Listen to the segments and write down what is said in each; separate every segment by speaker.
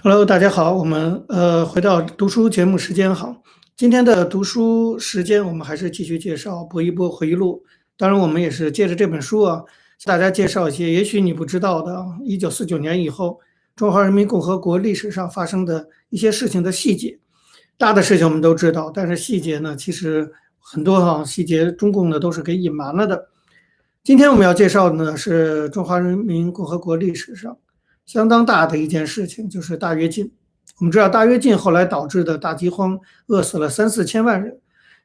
Speaker 1: Hello，大家好，我们呃回到读书节目时间好。今天的读书时间，我们还是继续介绍薄一波回忆录。当然，我们也是借着这本书啊，向大家介绍一些也许你不知道的，一九四九年以后中华人民共和国历史上发生的一些事情的细节。大的事情我们都知道，但是细节呢，其实很多哈细节中共呢都是给隐瞒了的。今天我们要介绍的呢是中华人民共和国历史上。相当大的一件事情就是大跃进。我们知道，大跃进后来导致的大饥荒，饿死了三四千万人，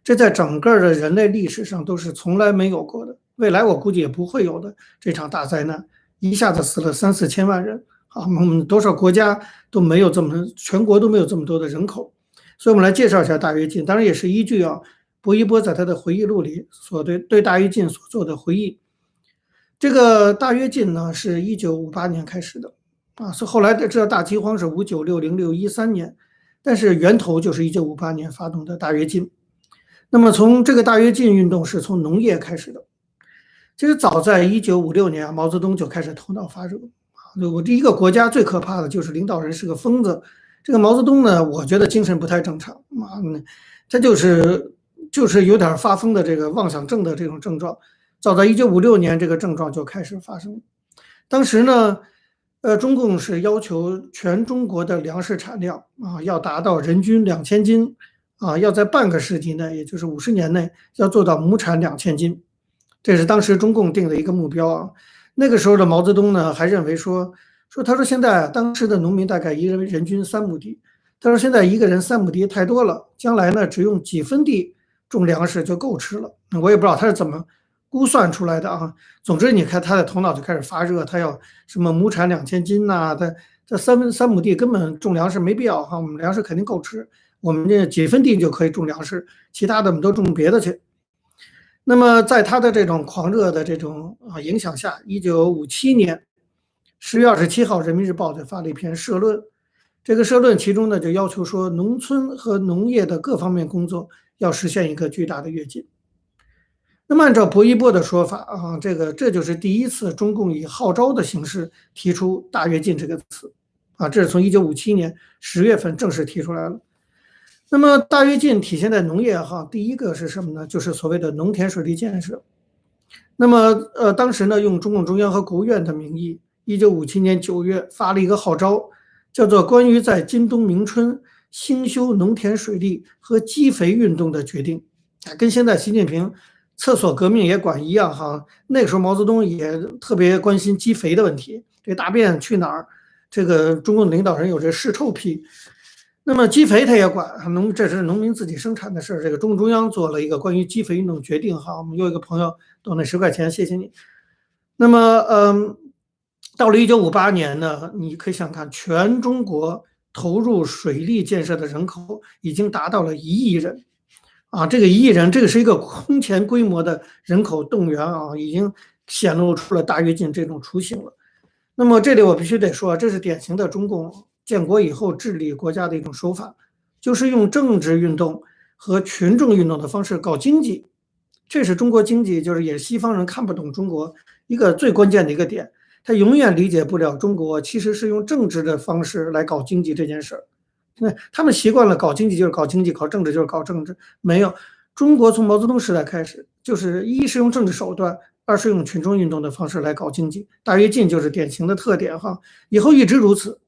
Speaker 1: 这在整个的人类历史上都是从来没有过的，未来我估计也不会有的这场大灾难，一下子死了三四千万人啊！我们多少国家都没有这么，全国都没有这么多的人口，所以我们来介绍一下大跃进，当然也是依据啊，薄一波在他的回忆录里所对对大跃进所做的回忆。这个大跃进呢，是一九五八年开始的。啊，是后来的这大饥荒是五九六零六一三年，但是源头就是一九五八年发动的大跃进。那么从这个大跃进运动是从农业开始的，其实早在一九五六年，毛泽东就开始头脑发热啊。我第一个国家最可怕的就是领导人是个疯子。这个毛泽东呢，我觉得精神不太正常啊，他就是就是有点发疯的这个妄想症的这种症状。早在一九五六年，这个症状就开始发生。当时呢。呃，中共是要求全中国的粮食产量啊，要达到人均两千斤，啊，要在半个世纪内，也就是五十年内，要做到亩产两千斤，这是当时中共定的一个目标啊。那个时候的毛泽东呢，还认为说，说他说现在当时的农民大概一人人均三亩地，他说现在一个人三亩地太多了，将来呢，只用几分地种粮食就够吃了。我也不知道他是怎么。估算出来的啊，总之你看他的头脑就开始发热，他要什么亩产两千斤呐？他这三分三亩地根本种粮食没必要哈，我们粮食肯定够吃，我们这几分地就可以种粮食，其他的我们都种别的去。那么在他的这种狂热的这种啊影响下，一九五七年十月二十七号，《人民日报》就发了一篇社论，这个社论其中呢就要求说，农村和农业的各方面工作要实现一个巨大的跃进。那么，按照薄一波的说法啊，这个这就是第一次中共以号召的形式提出“大跃进”这个词啊，这是从一九五七年十月份正式提出来了。那么，大跃进体现在农业哈，第一个是什么呢？就是所谓的农田水利建设。那么，呃，当时呢，用中共中央和国务院的名义，一九五七年九月发了一个号召，叫做《关于在今冬明春兴修农田水利和积肥运动的决定》啊，跟现在习近平。厕所革命也管一样哈，那个时候毛泽东也特别关心积肥的问题，这大便去哪儿？这个中共领导人有这嗜臭癖，那么积肥他也管，农这是农民自己生产的事儿。这个中共中央做了一个关于积肥运动决定哈，我们有一个朋友 donate 那十块钱，谢谢你。那么嗯，到了一九五八年呢，你可以想看，全中国投入水利建设的人口已经达到了一亿人。啊，这个一亿人，这个是一个空前规模的人口动员啊，已经显露出了大跃进这种雏形了。那么这里我必须得说，这是典型的中共建国以后治理国家的一种手法，就是用政治运动和群众运动的方式搞经济。这是中国经济，就是也西方人看不懂中国一个最关键的一个点，他永远理解不了中国其实是用政治的方式来搞经济这件事儿。那他们习惯了搞经济就是搞经济，搞政治就是搞政治。没有，中国从毛泽东时代开始，就是一是用政治手段，二是用群众运动的方式来搞经济。大跃进就是典型的特点哈，以后一直如此。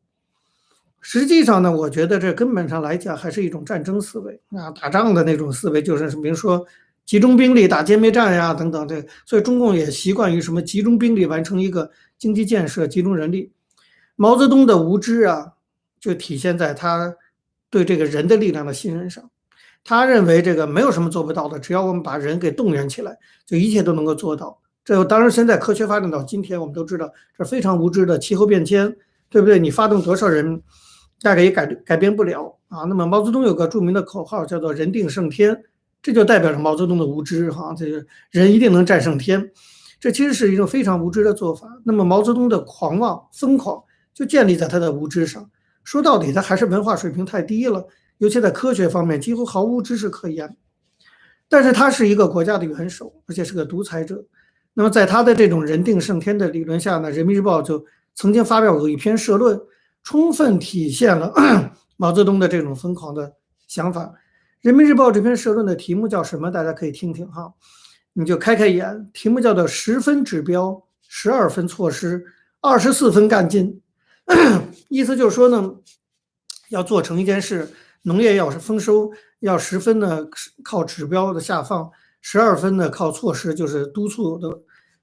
Speaker 1: 实际上呢，我觉得这根本上来讲还是一种战争思维啊，打仗的那种思维，就是比如说集中兵力打歼灭战呀等等。这所以中共也习惯于什么集中兵力完成一个经济建设，集中人力。毛泽东的无知啊。就体现在他对这个人的力量的信任上，他认为这个没有什么做不到的，只要我们把人给动员起来，就一切都能够做到。这当然，现在科学发展到今天，我们都知道这非常无知的气候变迁，对不对？你发动多少人，大概也改改变不了啊。那么毛泽东有个著名的口号叫做“人定胜天”，这就代表着毛泽东的无知哈。这个人一定能战胜天，这其实是一种非常无知的做法。那么毛泽东的狂妄疯狂就建立在他的无知上。说到底，他还是文化水平太低了，尤其在科学方面几乎毫无知识可言。但是他是一个国家的元首，而且是个独裁者。那么在他的这种人定胜天的理论下呢，《人民日报》就曾经发表过一篇社论，充分体现了 毛泽东的这种疯狂的想法。人民日报这篇社论的题目叫什么？大家可以听听哈，你就开开眼。题目叫做“十分指标，十二分措施，二十四分干劲”。意思就是说呢，要做成一件事，农业要是丰收，要十分呢靠指标的下放，十二分呢靠措施，就是督促的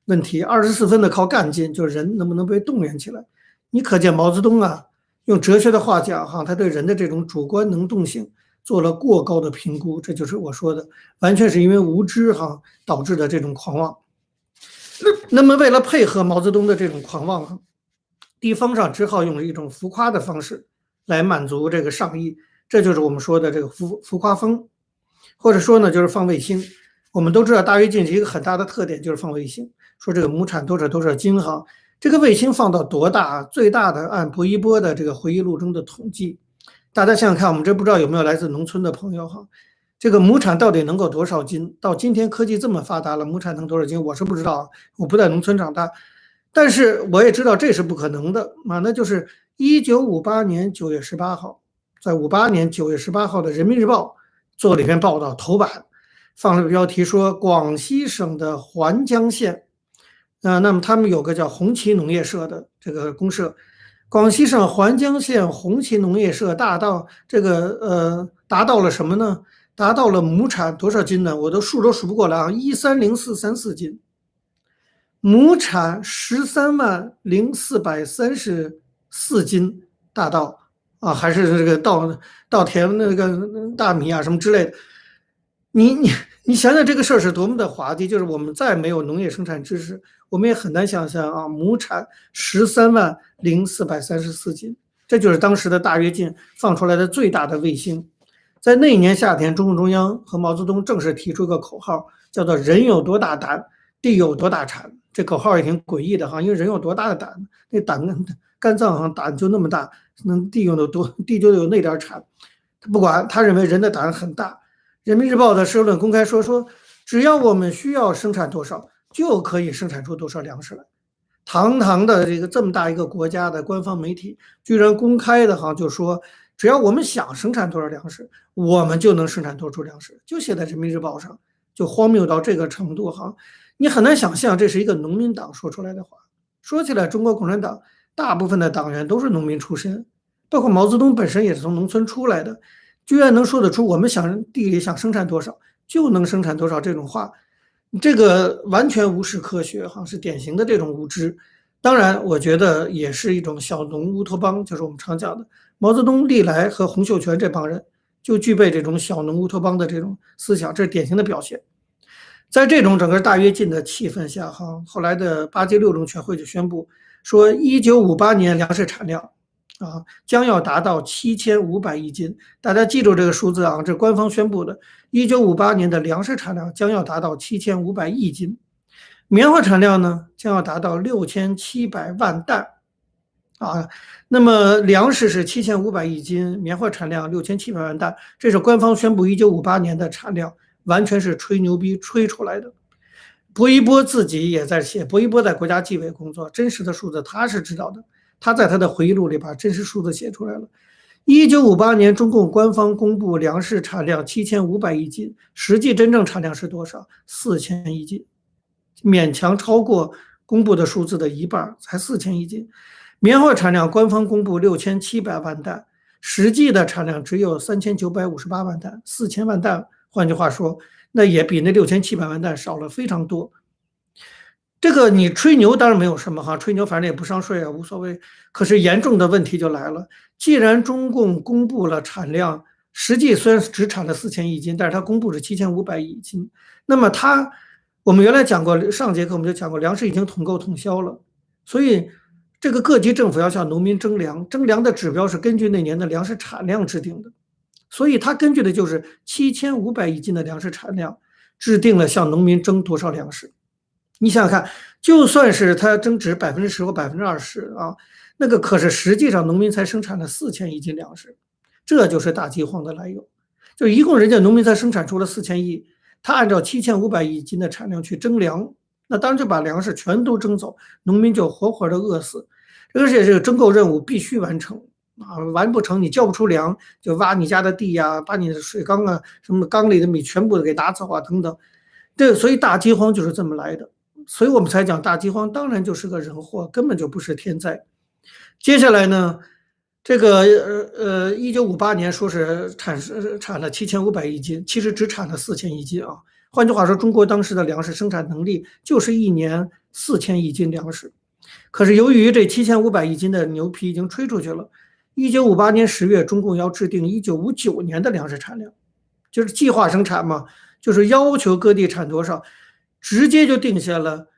Speaker 1: 问题，二十四分呢靠干劲，就是人能不能被动员起来。你可见毛泽东啊，用哲学的话讲哈，他对人的这种主观能动性做了过高的评估，这就是我说的，完全是因为无知哈导致的这种狂妄。那那么为了配合毛泽东的这种狂妄。地方上只好用一种浮夸的方式来满足这个上意，这就是我们说的这个浮浮夸风，或者说呢就是放卫星。我们都知道大跃进一个很大的特点就是放卫星，说这个亩产多少多少斤哈，这个卫星放到多大？最大的按薄一波的这个回忆录中的统计，大家想想看，我们这不知道有没有来自农村的朋友哈？这个亩产到底能够多少斤？到今天科技这么发达了，亩产能多少斤？我是不知道，我不在农村长大。但是我也知道这是不可能的啊，那就是一九五八年九月十八号，在五八年九月十八号的《人民日报》做了一篇报道，头版放了个标题说广西省的环江县，啊，那么他们有个叫红旗农业社的这个公社，广西省环江县红旗农业社大到这个呃达到了什么呢？达到了亩产多少斤呢？我都数都数不过来啊，一三零四三四斤。亩产十三万零四百三十四斤大稻啊，还是这个稻稻田那个大米啊什么之类的。你你你想想这个事儿是多么的滑稽，就是我们再没有农业生产知识，我们也很难想象啊，亩产十三万零四百三十四斤，这就是当时的大跃进放出来的最大的卫星。在那一年夏天，中共中央和毛泽东正式提出一个口号，叫做“人有多大胆，地有多大产”。这口号也挺诡异的哈，因为人有多大的胆，那胆肝脏哈胆就那么大，能地有多地就有那点产，他不管，他认为人的胆很大。人民日报的社论公开说说，只要我们需要生产多少，就可以生产出多少粮食来。堂堂的这个这么大一个国家的官方媒体，居然公开的哈就说，只要我们想生产多少粮食，我们就能生产多出粮食，就写在人民日报上，就荒谬到这个程度哈。你很难想象，这是一个农民党说出来的话。说起来，中国共产党大部分的党员都是农民出身，包括毛泽东本身也是从农村出来的，居然能说得出“我们想地里想生产多少就能生产多少”这种话，这个完全无视科学，哈，是典型的这种无知。当然，我觉得也是一种小农乌托邦，就是我们常讲的毛泽东历来和洪秀全这帮人就具备这种小农乌托邦的这种思想，这是典型的表现。在这种整个大跃进的气氛下，哈，后来的八届六中全会就宣布说，一九五八年粮食产量啊将要达到七千五百亿斤。大家记住这个数字啊，这官方宣布的。一九五八年的粮食产量将要达到七千五百亿斤，棉花产量呢将要达到六千七百万担啊。那么粮食是七千五百亿斤，棉花产量六千七百万担，这是官方宣布一九五八年的产量。完全是吹牛逼吹出来的。薄一波自己也在写，薄一波在国家纪委工作，真实的数字他是知道的。他在他的回忆录里把真实数字写出来了。一九五八年，中共官方公布粮食产量七千五百亿斤，实际真正产量是多少？四千亿斤，勉强超过公布的数字的一半，才四千亿斤。棉花产量官方公布六千七百万担，实际的产量只有三千九百五十八万担，四千万担。换句话说，那也比那六千七百万担少了非常多。这个你吹牛当然没有什么哈，吹牛反正也不上税啊，无所谓。可是严重的问题就来了，既然中共公布了产量，实际虽然只产了四千亿斤，但是它公布是七千五百亿斤。那么它，我们原来讲过，上节课我们就讲过，粮食已经统购统销了，所以这个各级政府要向农民征粮，征粮的指标是根据那年的粮食产量制定的。所以，他根据的就是七千五百亿斤的粮食产量，制定了向农民征多少粮食。你想想看，就算是他增值百分之十或百分之二十啊，那个可是实际上农民才生产了四千亿斤粮食，这就是大饥荒的来由。就一共人家农民才生产出了四千亿，他按照七千五百亿斤的产量去征粮，那当然就把粮食全都征走，农民就活活的饿死。而且这个征购任务必须完成啊，完不成你交不出粮，就挖你家的地呀，把你的水缸啊、什么缸里的米全部给打走啊，等等。这所以大饥荒就是这么来的，所以我们才讲大饥荒当然就是个人祸，根本就不是天灾。接下来呢，这个呃呃，一九五八年说是产产了七千五百亿斤，其实只产了四千亿斤啊。换句话说，中国当时的粮食生产能力就是一年四千亿斤粮食。可是由于这七千五百亿斤的牛皮已经吹出去了，一九五八年十月，中共要制定一九五九年的粮食产量，就是计划生产嘛，就是要求各地产多少，直接就定下了，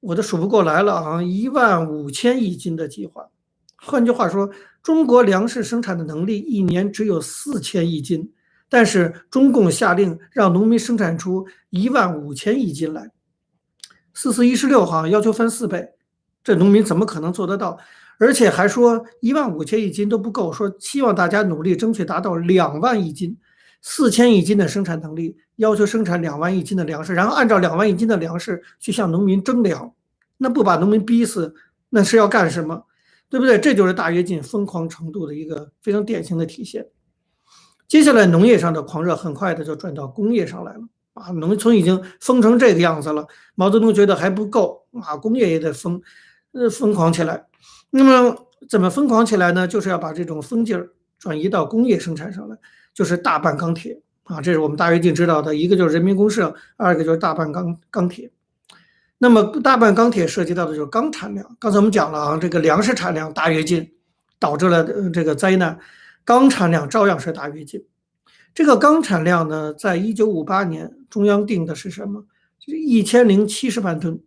Speaker 1: 我都数不过来了啊，一万五千亿斤的计划。换句话说，中国粮食生产的能力一年只有四千亿斤。但是中共下令让农民生产出一万五千亿斤来，四四一十六哈，要求翻四倍，这农民怎么可能做得到？而且还说一万五千亿斤都不够，说希望大家努力争取达到两万亿斤，四千亿斤的生产能力，要求生产两万亿斤的粮食，然后按照两万亿斤的粮食去向农民征粮，那不把农民逼死，那是要干什么？对不对？这就是大跃进疯狂程度的一个非常典型的体现。接下来，农业上的狂热很快的就转到工业上来了啊！农村已经疯成这个样子了，毛泽东觉得还不够啊，工业也得疯，呃，疯狂起来。那么怎么疯狂起来呢？就是要把这种疯劲儿转移到工业生产上来，就是大办钢铁啊！这是我们大跃进知道的一个就是人民公社，二个就是大办钢钢铁。那么大办钢铁涉及到的就是钢产量。刚才我们讲了啊，这个粮食产量大跃进导致了这个灾难。钢产量照样是大跃进。这个钢产量呢，在一九五八年中央定的是什么？是一千零七十万吨。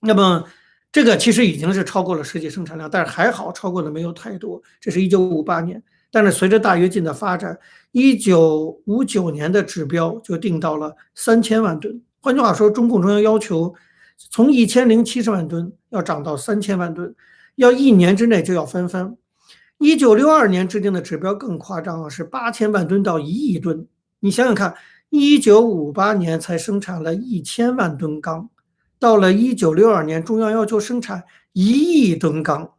Speaker 1: 那么这个其实已经是超过了实际生产量，但是还好超过的没有太多。这是一九五八年，但是随着大跃进的发展，一九五九年的指标就定到了三千万吨。换句话说，中共中央要求从一千零七十万吨要涨到三千万吨，要一年之内就要翻番。一九六二年制定的指标更夸张啊，是八千万吨到一亿吨。你想想看，一九五八年才生产了一千万吨钢，到了一九六二年，中央要求生产一亿吨钢。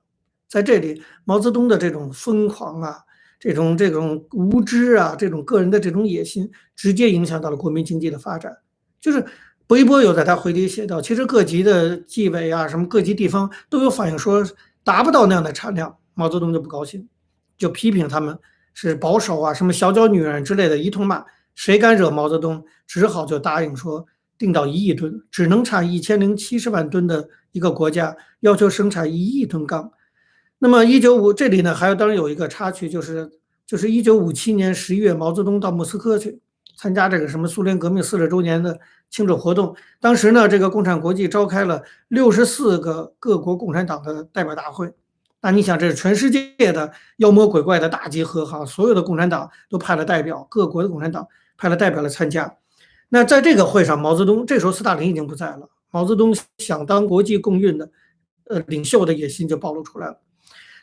Speaker 1: 在这里，毛泽东的这种疯狂啊，这种这种无知啊，这种个人的这种野心，直接影响到了国民经济的发展。就是薄一波有在他回忆写到，其实各级的纪委啊，什么各级地方都有反映说达不到那样的产量。毛泽东就不高兴，就批评他们是保守啊，什么小脚女人之类的一通骂。谁敢惹毛泽东，只好就答应说定到一亿吨，只能产一千零七十万吨的一个国家，要求生产一亿吨钢。那么一九五这里呢，还有当然有一个插曲，就是就是一九五七年十一月，毛泽东到莫斯科去参加这个什么苏联革命四十周年的庆祝活动。当时呢，这个共产国际召开了六十四个各国共产党的代表大会。那你想，这是全世界的妖魔鬼怪的大集合哈，所有的共产党都派了代表，各国的共产党派了代表来参加。那在这个会上，毛泽东这时候斯大林已经不在了，毛泽东想当国际共运的呃领袖的野心就暴露出来了。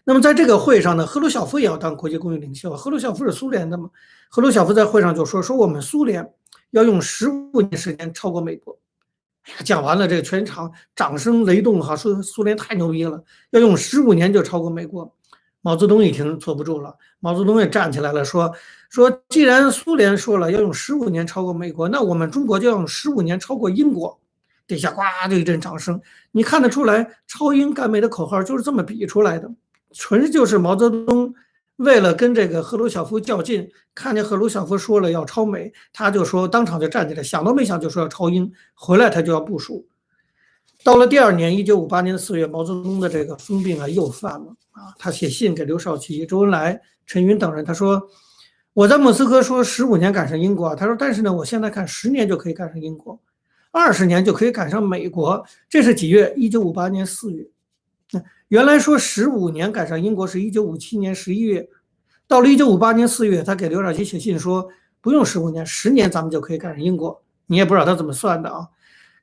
Speaker 1: 那么在这个会上呢，赫鲁晓夫也要当国际共运领袖，赫鲁晓夫是苏联的嘛？赫鲁晓夫在会上就说说我们苏联要用十五年时间超过美国。讲完了，这个全场掌声雷动哈，说苏联太牛逼了，要用十五年就超过美国。毛泽东一听坐不住了，毛泽东也站起来了，说说既然苏联说了要用十五年超过美国，那我们中国就要用十五年超过英国。底下呱就一阵掌声，你看得出来，超英赶美的口号就是这么比出来的，纯就是毛泽东。为了跟这个赫鲁晓夫较劲，看见赫鲁晓夫说了要超美，他就说当场就站起来，想都没想就说要超英。回来他就要部署。到了第二年，一九五八年的四月，毛泽东的这个疯病啊又犯了啊！他写信给刘少奇、周恩来、陈云等人，他说：“我在莫斯科说十五年赶上英国，他说但是呢，我现在看十年就可以赶上英国，二十年就可以赶上美国。这是几月？一九五八年四月。”原来说十五年赶上英国是一九五七年十一月，到了一九五八年四月，他给刘少奇写信说不用十五年，十年咱们就可以赶上英国。你也不知道他怎么算的啊。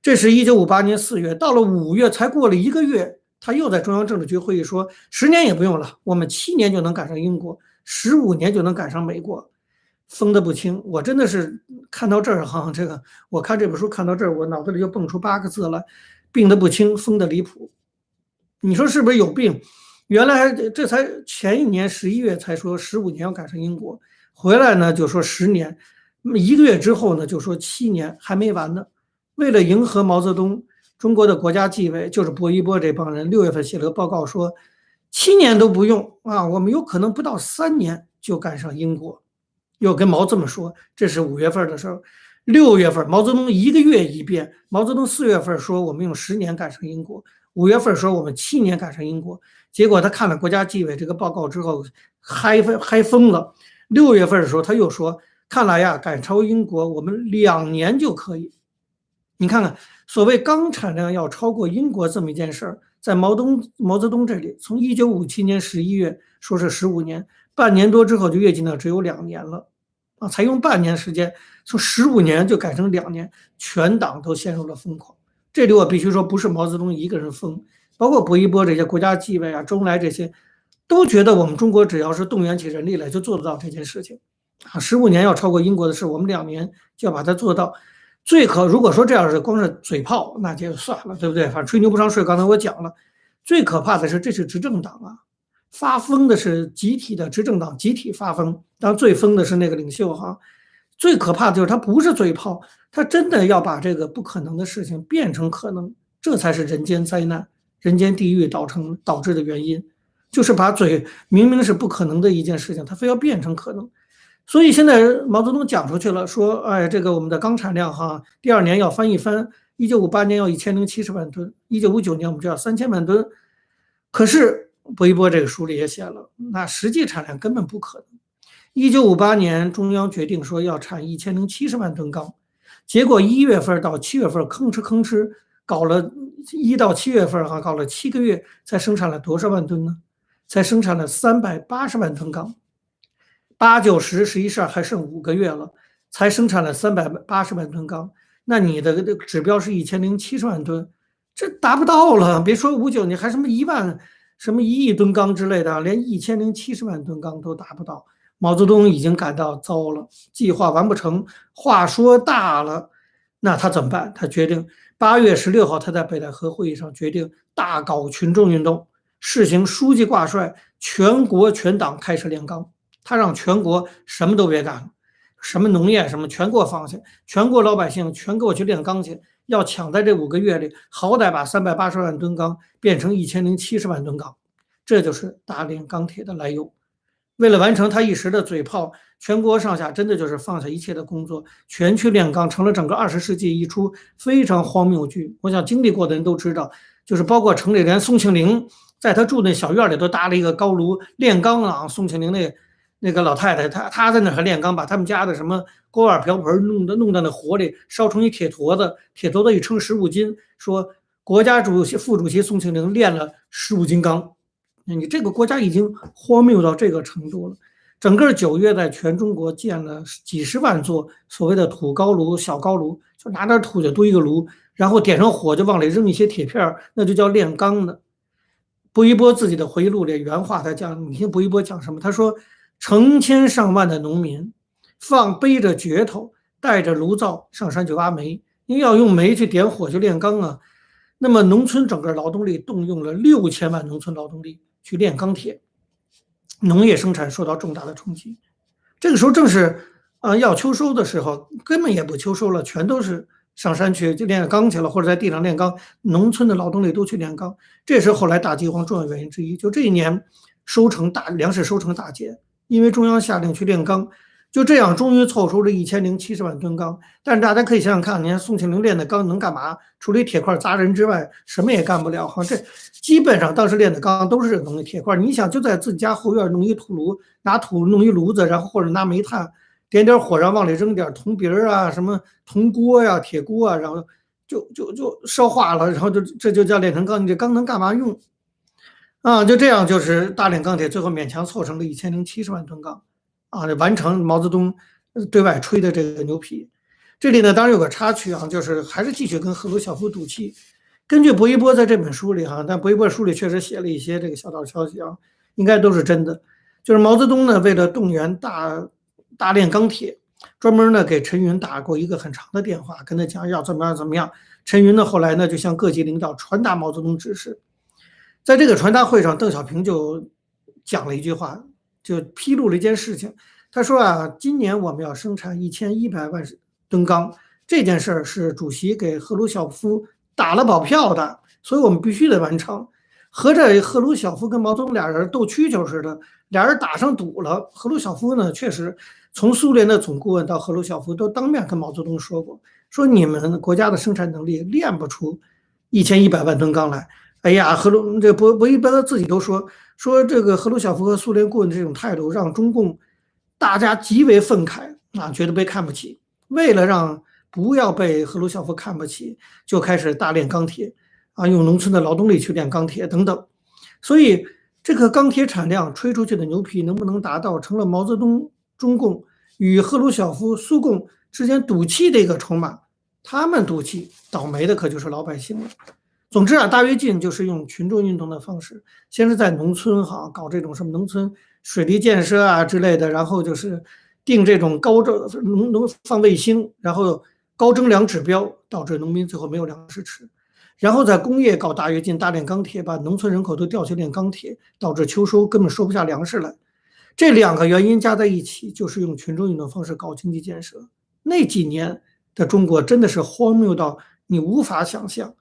Speaker 1: 这是一九五八年四月，到了五月才过了一个月，他又在中央政治局会议说十年也不用了，我们七年就能赶上英国，十五年就能赶上美国，疯得不轻。我真的是看到这儿哈，这个我看这本书看到这儿，我脑子里就蹦出八个字了：病得不轻，疯得离谱。你说是不是有病？原来这才前一年十一月才说十五年要赶上英国，回来呢就说十年，一个月之后呢就说七年还没完呢。为了迎合毛泽东，中国的国家纪委就是薄一波这帮人，六月份写了个报告说，七年都不用啊，我们有可能不到三年就赶上英国。又跟毛这么说，这是五月份的时候，六月份毛泽东一个月一变，毛泽东四月份说我们用十年赶上英国，五月份说我们七年赶上英国。结果他看了国家纪委这个报告之后，嗨疯嗨疯了。六月份的时候，他又说：“看来呀，赶超英国，我们两年就可以。”你看看，所谓钢产量要超过英国这么一件事儿，在毛东毛泽东这里，从一九五七年十一月说是十五年，半年多之后就跃进到只有两年了，啊，才用半年时间，从十五年就改成两年，全党都陷入了疯狂。这里我必须说，不是毛泽东一个人疯。包括薄一波这些国家纪委啊、周恩来这些，都觉得我们中国只要是动员起人力来，就做得到这件事情啊。十五年要超过英国的事，我们两年就要把它做到。最可如果说这样是光是嘴炮，那就算了，对不对？反正吹牛不上税。刚才我讲了，最可怕的是这是执政党啊，发疯的是集体的执政党，集体发疯。当然最疯的是那个领袖哈。最可怕的就是他不是嘴炮，他真的要把这个不可能的事情变成可能，这才是人间灾难。人间地狱导成导致的原因，就是把嘴明明是不可能的一件事情，他非要变成可能。所以现在毛泽东讲出去了，说，哎，这个我们的钢产量哈，第二年要翻一番，一九五八年要一千零七十万吨，一九五九年我们就要三千万吨。可是薄一波这个书里也写了，那实际产量根本不可能。一九五八年中央决定说要产一千零七十万吨钢，结果一月份到七月份吭哧吭哧搞了。一到七月份哈，搞了七个月，才生产了多少万吨呢？才生产了三百八十万吨钢。八九十十一十二还剩五个月了，才生产了三百八十万吨钢。那你的指标是一千零七十万吨，这达不到了。别说五九，你还什么一万、什么一亿吨钢之类的，连一千零七十万吨钢都达不到。毛泽东已经感到糟了，计划完不成，话说大了，那他怎么办？他决定。八月十六号，他在北戴河会议上决定大搞群众运动，实行书记挂帅，全国全党开始炼钢。他让全国什么都别干了，什么农业什么全给我放下，全国老百姓全给我去炼钢去。要抢在这五个月里，好歹把三百八十万吨钢变成一千零七十万吨钢。这就是大炼钢铁的来由。为了完成他一时的嘴炮。全国上下真的就是放下一切的工作，全去炼钢，成了整个二十世纪一出非常荒谬剧。我想经历过的人都知道，就是包括城里连宋庆龄在他住那小院里都搭了一个高炉炼钢啊。宋庆龄那那个老太太，她她在那还炼钢，把他们家的什么锅碗瓢盆弄的弄到那火里烧成一铁坨子，铁坨子一称十五斤，说国家主席副主席宋庆龄炼了十五斤钢。你这个国家已经荒谬到这个程度了。整个九月，在全中国建了几十万座所谓的土高炉、小高炉，就拿点土就堆一个炉，然后点上火就往里扔一些铁片那就叫炼钢的。薄一波自己的回忆录里原话他讲，你听薄一波讲什么？他说，成千上万的农民放背着镢头，带着炉灶上山去挖煤，因为要用煤去点火去炼钢啊。那么农村整个劳动力动用了六千万农村劳动力去炼钢铁。农业生产受到重大的冲击，这个时候正是啊要秋收的时候，根本也不秋收了，全都是上山去就炼钢去了，或者在地上炼钢。农村的劳动力都去炼钢，这是后来大饥荒重要原因之一。就这一年收成大，粮食收成大减，因为中央下令去炼钢。就这样，终于凑出了一千零七十万吨钢。但是大家可以想想看，你看宋庆龄炼的钢能干嘛？除了铁块砸人之外，什么也干不了。哈，这基本上当时炼的钢都是这东西，铁块。你想，就在自己家后院弄一土炉，拿土弄一炉子，然后或者拿煤炭点点火，然后往里扔点铜鼻儿啊，什么铜锅呀、铁锅啊，然后就就就烧化了，然后就这就叫炼成钢。你这钢能干嘛用？啊，就这样，就是大炼钢铁，最后勉强凑成了一千零七十万吨钢。啊，完成毛泽东对外吹的这个牛皮，这里呢当然有个插曲啊，就是还是继续跟赫鲁晓夫赌气。根据薄一波在这本书里哈，但薄一波书里确实写了一些这个小道消息啊，应该都是真的。就是毛泽东呢为了动员大大炼钢铁，专门呢给陈云打过一个很长的电话，跟他讲要怎么样怎么样。陈云呢后来呢就向各级领导传达毛泽东指示。在这个传达会上，邓小平就讲了一句话，就披露了一件事情。他说啊，今年我们要生产一千一百万吨钢，这件事儿是主席给赫鲁晓夫打了保票的，所以我们必须得完成。合着赫鲁晓夫跟毛泽东俩人斗蛐蛐似的，俩人打上赌了。赫鲁晓夫呢，确实从苏联的总顾问到赫鲁晓夫都当面跟毛泽东说过，说你们国家的生产能力炼不出一千一百万吨钢来。哎呀，赫鲁这博博伊波自己都说说这个赫鲁晓夫和苏联顾问的这种态度，让中共大家极为愤慨啊，觉得被看不起。为了让不要被赫鲁晓夫看不起，就开始大炼钢铁。啊，用农村的劳动力去炼钢铁等等，所以这个钢铁产量吹出去的牛皮能不能达到，成了毛泽东中共与赫鲁晓夫苏共之间赌气的一个筹码。他们赌气，倒霉的可就是老百姓了。总之啊，大跃进就是用群众运动的方式，先是在农村哈搞这种什么农村水利建设啊之类的，然后就是定这种高征农农放卫星，然后高征粮指标，导致农民最后没有粮食吃。然后在工业搞大跃进，大炼钢铁，把农村人口都调去炼钢铁，导致秋收根本收不下粮食来。这两个原因加在一起，就是用群众运动方式搞经济建设。那几年的中国真的是荒谬到你无法想象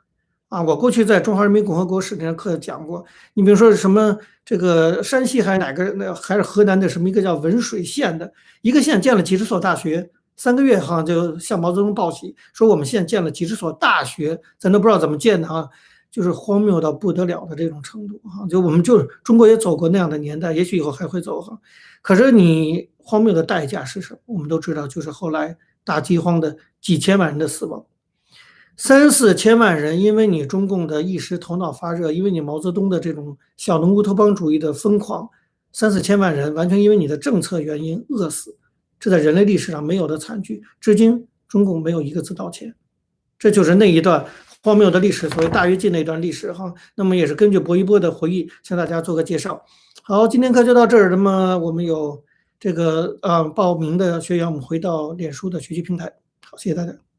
Speaker 1: 啊！我过去在中华人民共和国史那课讲过，你比如说什么这个山西还是哪个那还是河南的什么一个叫文水县的一个县建了几十所大学。三个月好像就向毛泽东报喜，说我们县建了几十所大学，咱都不知道怎么建的啊，就是荒谬到不得了的这种程度哈。就我们就是中国也走过那样的年代，也许以后还会走哈。可是你荒谬的代价是什么？我们都知道，就是后来大饥荒的几千万人的死亡，三四千万人因为你中共的一时头脑发热，因为你毛泽东的这种小农乌托邦主义的疯狂，三四千万人完全因为你的政策原因饿死。这在人类历史上没有的惨剧，至今中共没有一个字道歉，这就是那一段荒谬的历史，所谓大跃进那段历史哈。那么也是根据薄一波的回忆向大家做个介绍。好，今天课就到这儿。那么我们有这个呃报名的学员，我们回到脸书的学习平台。好，谢谢大家。